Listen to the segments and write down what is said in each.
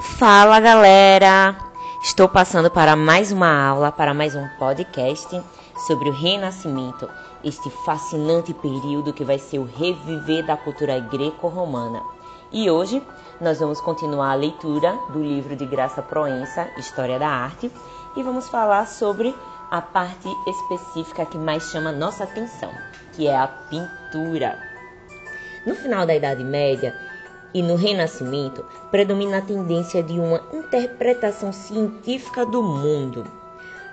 Fala galera! Estou passando para mais uma aula, para mais um podcast sobre o Renascimento, este fascinante período que vai ser o reviver da cultura greco-romana. E hoje nós vamos continuar a leitura do livro de Graça Proença, História da Arte, e vamos falar sobre a parte específica que mais chama nossa atenção, que é a pintura. No final da Idade Média, e no Renascimento predomina a tendência de uma interpretação científica do mundo.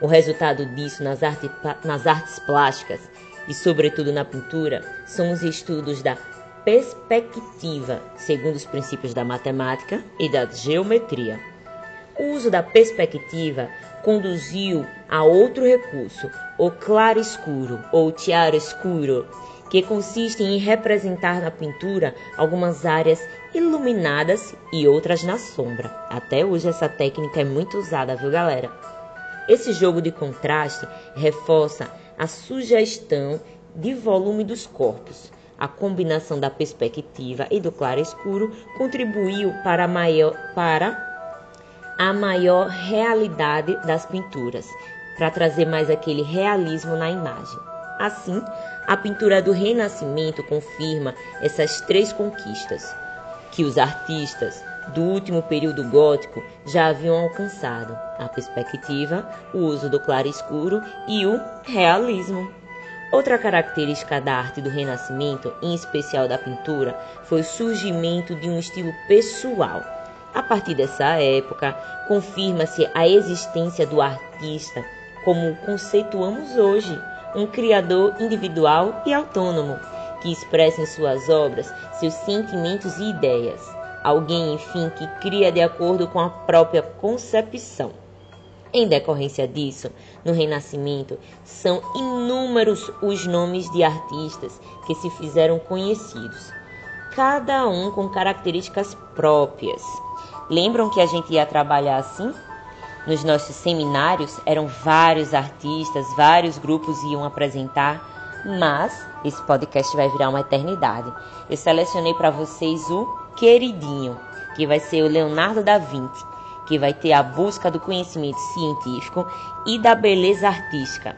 O resultado disso nas, arte, nas artes plásticas e, sobretudo, na pintura são os estudos da perspectiva, segundo os princípios da matemática e da geometria. O uso da perspectiva conduziu a outro recurso, o claro escuro ou tiara escuro, que consiste em representar na pintura algumas áreas iluminadas e outras na sombra. Até hoje essa técnica é muito usada, viu, galera? Esse jogo de contraste reforça a sugestão de volume dos corpos. A combinação da perspectiva e do claro-escuro contribuiu para a maior, para a maior realidade das pinturas, para trazer mais aquele realismo na imagem. Assim, a pintura do Renascimento confirma essas três conquistas que os artistas do último período gótico já haviam alcançado: a perspectiva, o uso do claro-escuro e o realismo. Outra característica da arte do Renascimento, em especial da pintura, foi o surgimento de um estilo pessoal. A partir dessa época, confirma-se a existência do artista como conceituamos hoje, um criador individual e autônomo, que expressa em suas obras seus sentimentos e ideias. Alguém, enfim, que cria de acordo com a própria concepção. Em decorrência disso, no Renascimento, são inúmeros os nomes de artistas que se fizeram conhecidos, cada um com características próprias. Lembram que a gente ia trabalhar assim? Nos nossos seminários eram vários artistas, vários grupos iam apresentar, mas esse podcast vai virar uma eternidade. Eu selecionei para vocês o queridinho, que vai ser o Leonardo da Vinci, que vai ter a busca do conhecimento científico e da beleza artística.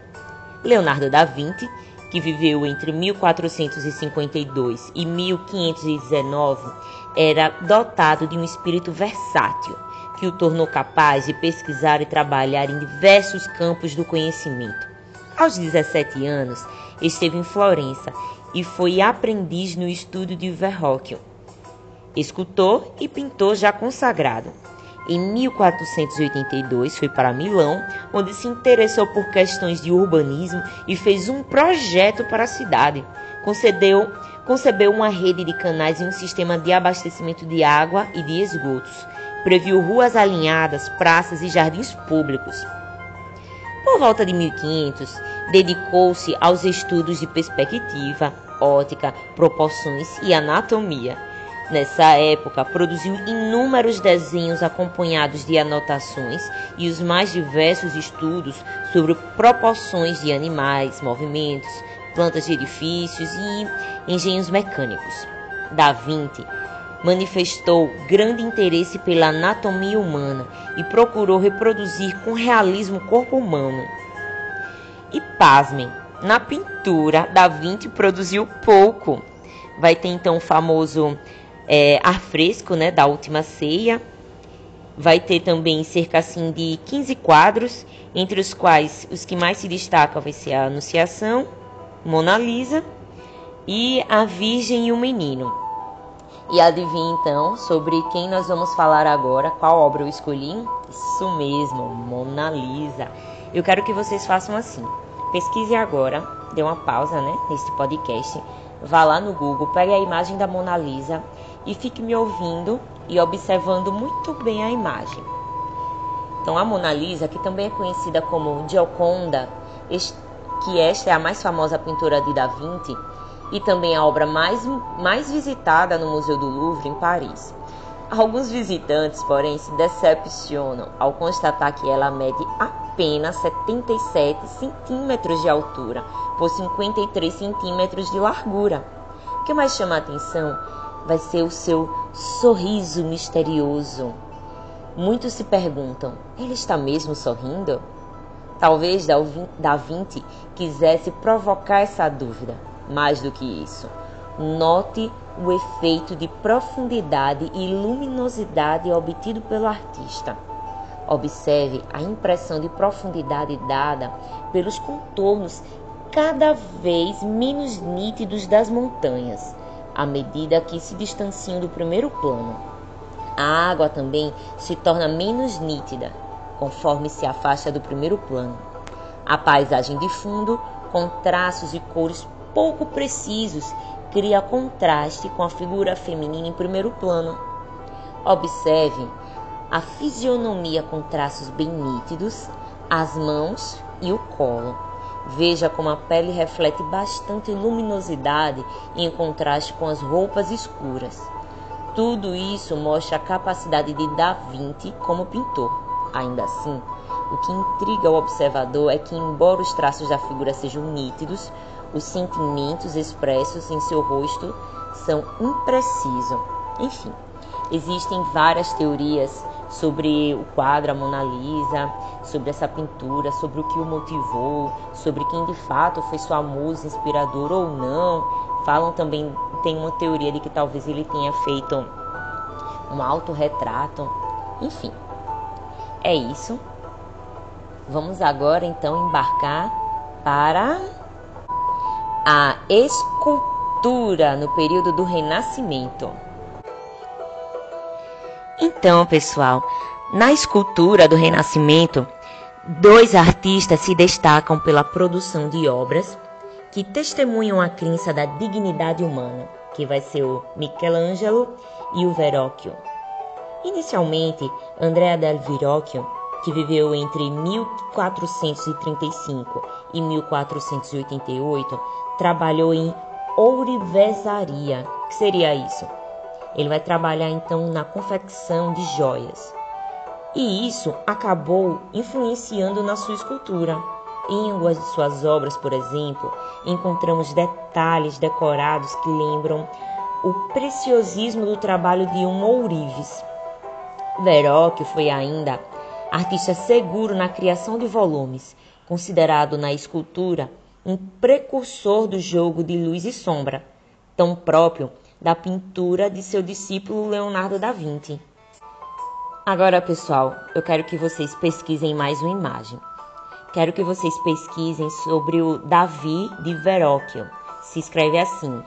Leonardo da Vinci, que viveu entre 1452 e 1519, era dotado de um espírito versátil que o tornou capaz de pesquisar e trabalhar em diversos campos do conhecimento. Aos 17 anos, esteve em Florença e foi aprendiz no estúdio de Verrocchio, escultor e pintor já consagrado. Em 1482 foi para Milão, onde se interessou por questões de urbanismo e fez um projeto para a cidade. Concedeu, concebeu uma rede de canais e um sistema de abastecimento de água e de esgotos previu ruas alinhadas, praças e jardins públicos. Por volta de 1500, dedicou-se aos estudos de perspectiva, ótica, proporções e anatomia. Nessa época, produziu inúmeros desenhos acompanhados de anotações e os mais diversos estudos sobre proporções de animais, movimentos, plantas de edifícios e engenhos mecânicos. Da Vinci manifestou grande interesse pela anatomia humana e procurou reproduzir com realismo o corpo humano. E pasmem, na pintura, Da Vinci produziu pouco. Vai ter então o famoso é, ar fresco né, da Última Ceia. Vai ter também cerca assim, de 15 quadros, entre os quais os que mais se destacam vai ser a Anunciação, Mona Lisa e a Virgem e o Menino. E adivinha então sobre quem nós vamos falar agora, qual obra eu escolhi? Isso mesmo, Mona Lisa. Eu quero que vocês façam assim. Pesquise agora, dê uma pausa, né, neste podcast. Vá lá no Google, pegue a imagem da Mona Lisa e fique me ouvindo e observando muito bem a imagem. Então, a Mona Lisa, que também é conhecida como Gioconda, que esta é a mais famosa pintura de Da Vinci, e também a obra mais, mais visitada no Museu do Louvre, em Paris. Alguns visitantes, porém, se decepcionam ao constatar que ela mede apenas 77 centímetros de altura por 53 centímetros de largura. O que mais chama a atenção vai ser o seu sorriso misterioso. Muitos se perguntam: ele está mesmo sorrindo? Talvez Da Vinci quisesse provocar essa dúvida. Mais do que isso, note o efeito de profundidade e luminosidade obtido pelo artista. Observe a impressão de profundidade dada pelos contornos cada vez menos nítidos das montanhas, à medida que se distanciam do primeiro plano. A água também se torna menos nítida, conforme se afasta do primeiro plano. A paisagem de fundo, com traços e cores pouco precisos, cria contraste com a figura feminina em primeiro plano. Observe a fisionomia com traços bem nítidos, as mãos e o colo. Veja como a pele reflete bastante luminosidade em contraste com as roupas escuras. Tudo isso mostra a capacidade de Da Vinci como pintor. Ainda assim, o que intriga o observador é que, embora os traços da figura sejam nítidos, os sentimentos expressos em seu rosto são imprecisos. Enfim, existem várias teorias sobre o quadro a Mona Lisa, sobre essa pintura, sobre o que o motivou, sobre quem de fato foi sua musa inspiradora ou não. Falam também, tem uma teoria de que talvez ele tenha feito um autorretrato. Enfim, é isso. Vamos agora então embarcar para a escultura no período do Renascimento. Então, pessoal, na escultura do Renascimento, dois artistas se destacam pela produção de obras que testemunham a crença da dignidade humana, que vai ser o Michelangelo e o Verrocchio. Inicialmente, Andrea del Verrocchio, que viveu entre 1435 e 1488, trabalhou em ourivesaria. O que seria isso? Ele vai trabalhar então na confecção de joias. E isso acabou influenciando na sua escultura. Em algumas de suas obras, por exemplo, encontramos detalhes decorados que lembram o preciosismo do trabalho de um ourives. Verrocchio foi ainda artista seguro na criação de volumes, considerado na escultura um precursor do jogo de luz e sombra, tão próprio da pintura de seu discípulo Leonardo da Vinci. Agora, pessoal, eu quero que vocês pesquisem mais uma imagem. Quero que vocês pesquisem sobre o Davi de Verrocchio. Se escreve assim,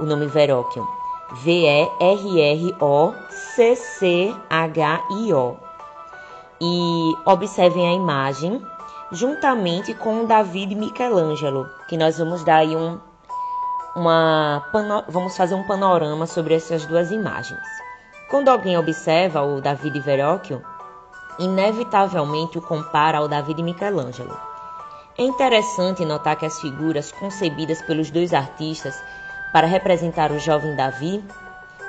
o nome Verrocchio. V-E-R-R-O-C-C-H-I-O. E observem a imagem juntamente com David Michelangelo, que nós vamos dar aí um uma vamos fazer um panorama sobre essas duas imagens. Quando alguém observa o David Verrocchio, inevitavelmente o compara ao David Michelangelo. É interessante notar que as figuras concebidas pelos dois artistas para representar o jovem Davi,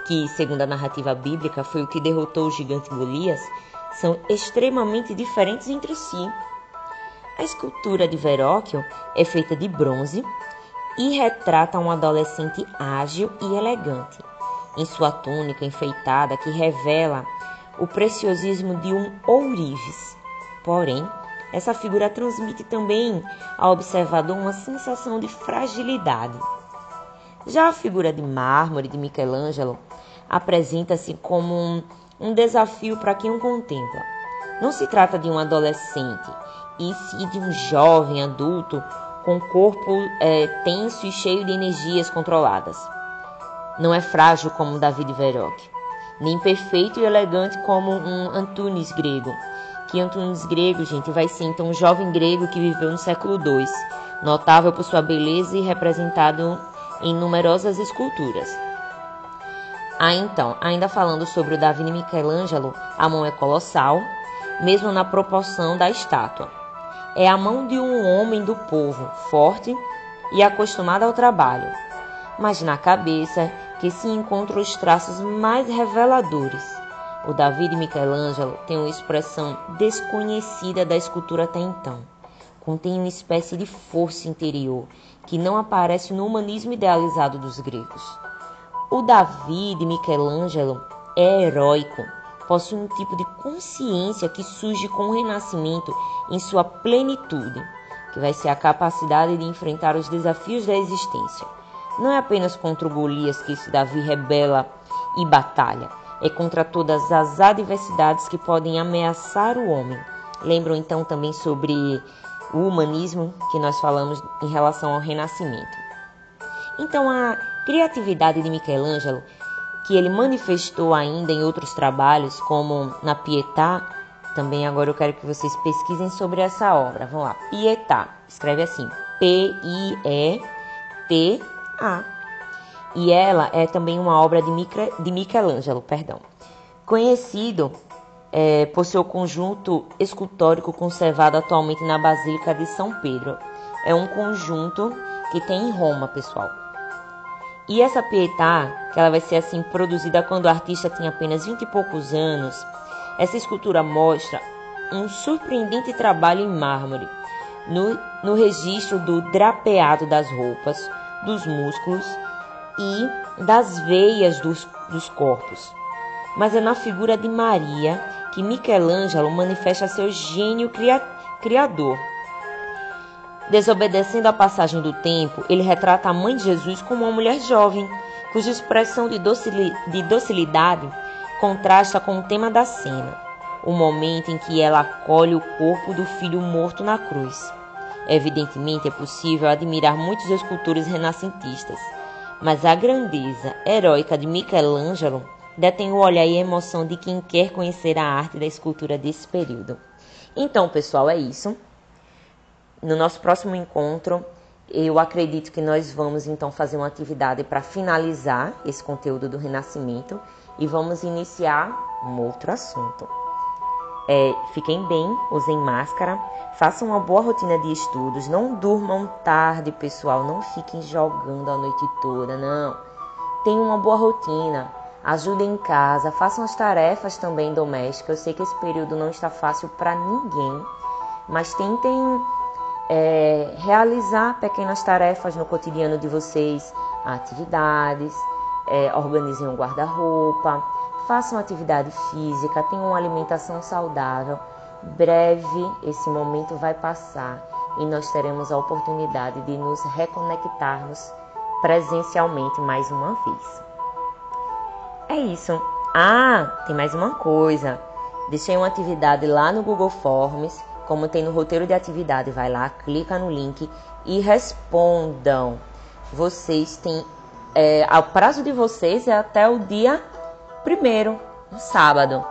que, segundo a narrativa bíblica, foi o que derrotou o gigante Golias, são extremamente diferentes entre si. A escultura de Verrocchio é feita de bronze e retrata um adolescente ágil e elegante, em sua túnica enfeitada que revela o preciosismo de um ourives. Porém, essa figura transmite também ao observador uma sensação de fragilidade. Já a figura de mármore de Michelangelo apresenta-se como um, um desafio para quem o contempla. Não se trata de um adolescente, e sim de um jovem adulto com corpo é, tenso e cheio de energias controladas. Não é frágil como David Verrocchio, nem perfeito e elegante como um Antunes grego. Que Antunes grego, gente, vai ser então um jovem grego que viveu no século II, notável por sua beleza e representado em numerosas esculturas. Ah, então, ainda falando sobre o Davi Michelangelo, a mão é colossal, mesmo na proporção da estátua. É a mão de um homem do povo, forte e acostumado ao trabalho, mas na cabeça que se encontram os traços mais reveladores. O Davi Michelangelo tem uma expressão desconhecida da escultura até então. Contém uma espécie de força interior que não aparece no humanismo idealizado dos gregos. O Davi de Michelangelo é heróico, possui um tipo de consciência que surge com o renascimento em sua plenitude, que vai ser a capacidade de enfrentar os desafios da existência. Não é apenas contra o Golias que esse Davi rebela e batalha, é contra todas as adversidades que podem ameaçar o homem. Lembram então também sobre o humanismo que nós falamos em relação ao renascimento. Então a criatividade de Michelangelo que ele manifestou ainda em outros trabalhos, como na Pietà. Também agora eu quero que vocês pesquisem sobre essa obra. Vamos lá, Pietà. Escreve assim: P-I-E-T-A. E ela é também uma obra de, de Michelangelo, perdão. Conhecido é, por seu conjunto escultórico conservado atualmente na Basílica de São Pedro. É um conjunto que tem em Roma, pessoal. E essa Pietà, que ela vai ser assim produzida quando o artista tinha apenas 20 e poucos anos, essa escultura mostra um surpreendente trabalho em mármore no, no registro do drapeado das roupas, dos músculos e das veias dos, dos corpos. Mas é na figura de Maria que Michelangelo manifesta seu gênio cria, criador Desobedecendo à passagem do tempo, ele retrata a mãe de Jesus como uma mulher jovem, cuja expressão de, docilidade contrasta com o tema da cena, o momento em que ela acolhe o corpo do filho morto na cruz. Evidentemente, é possível admirar muitos escultores renascentistas, mas a grandeza heróica de Michelangelo detém o olhar e a emoção de quem quer conhecer a arte da escultura desse período. Então, pessoal, é isso. No nosso próximo encontro, eu acredito que nós vamos então fazer uma atividade para finalizar esse conteúdo do Renascimento e vamos iniciar um outro assunto. É, fiquem bem, usem máscara, façam uma boa rotina de estudos, não durmam tarde, pessoal, não fiquem jogando a noite toda, não. Tenham uma boa rotina, ajudem em casa, façam as tarefas também domésticas. Eu sei que esse período não está fácil para ninguém, mas tentem é, realizar pequenas tarefas no cotidiano de vocês, atividades, é, organizem um guarda-roupa, façam atividade física, tenham uma alimentação saudável. Breve esse momento vai passar e nós teremos a oportunidade de nos reconectarmos presencialmente mais uma vez. É isso. Ah, tem mais uma coisa. Deixei uma atividade lá no Google Forms como tem no roteiro de atividade, vai lá, clica no link e respondam. Vocês têm. É, o prazo de vocês é até o dia primeiro, no sábado.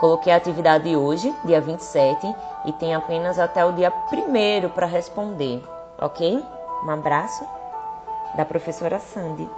Coloquei a atividade hoje, dia 27, e tem apenas até o dia primeiro para responder, ok? Um abraço da professora Sandy.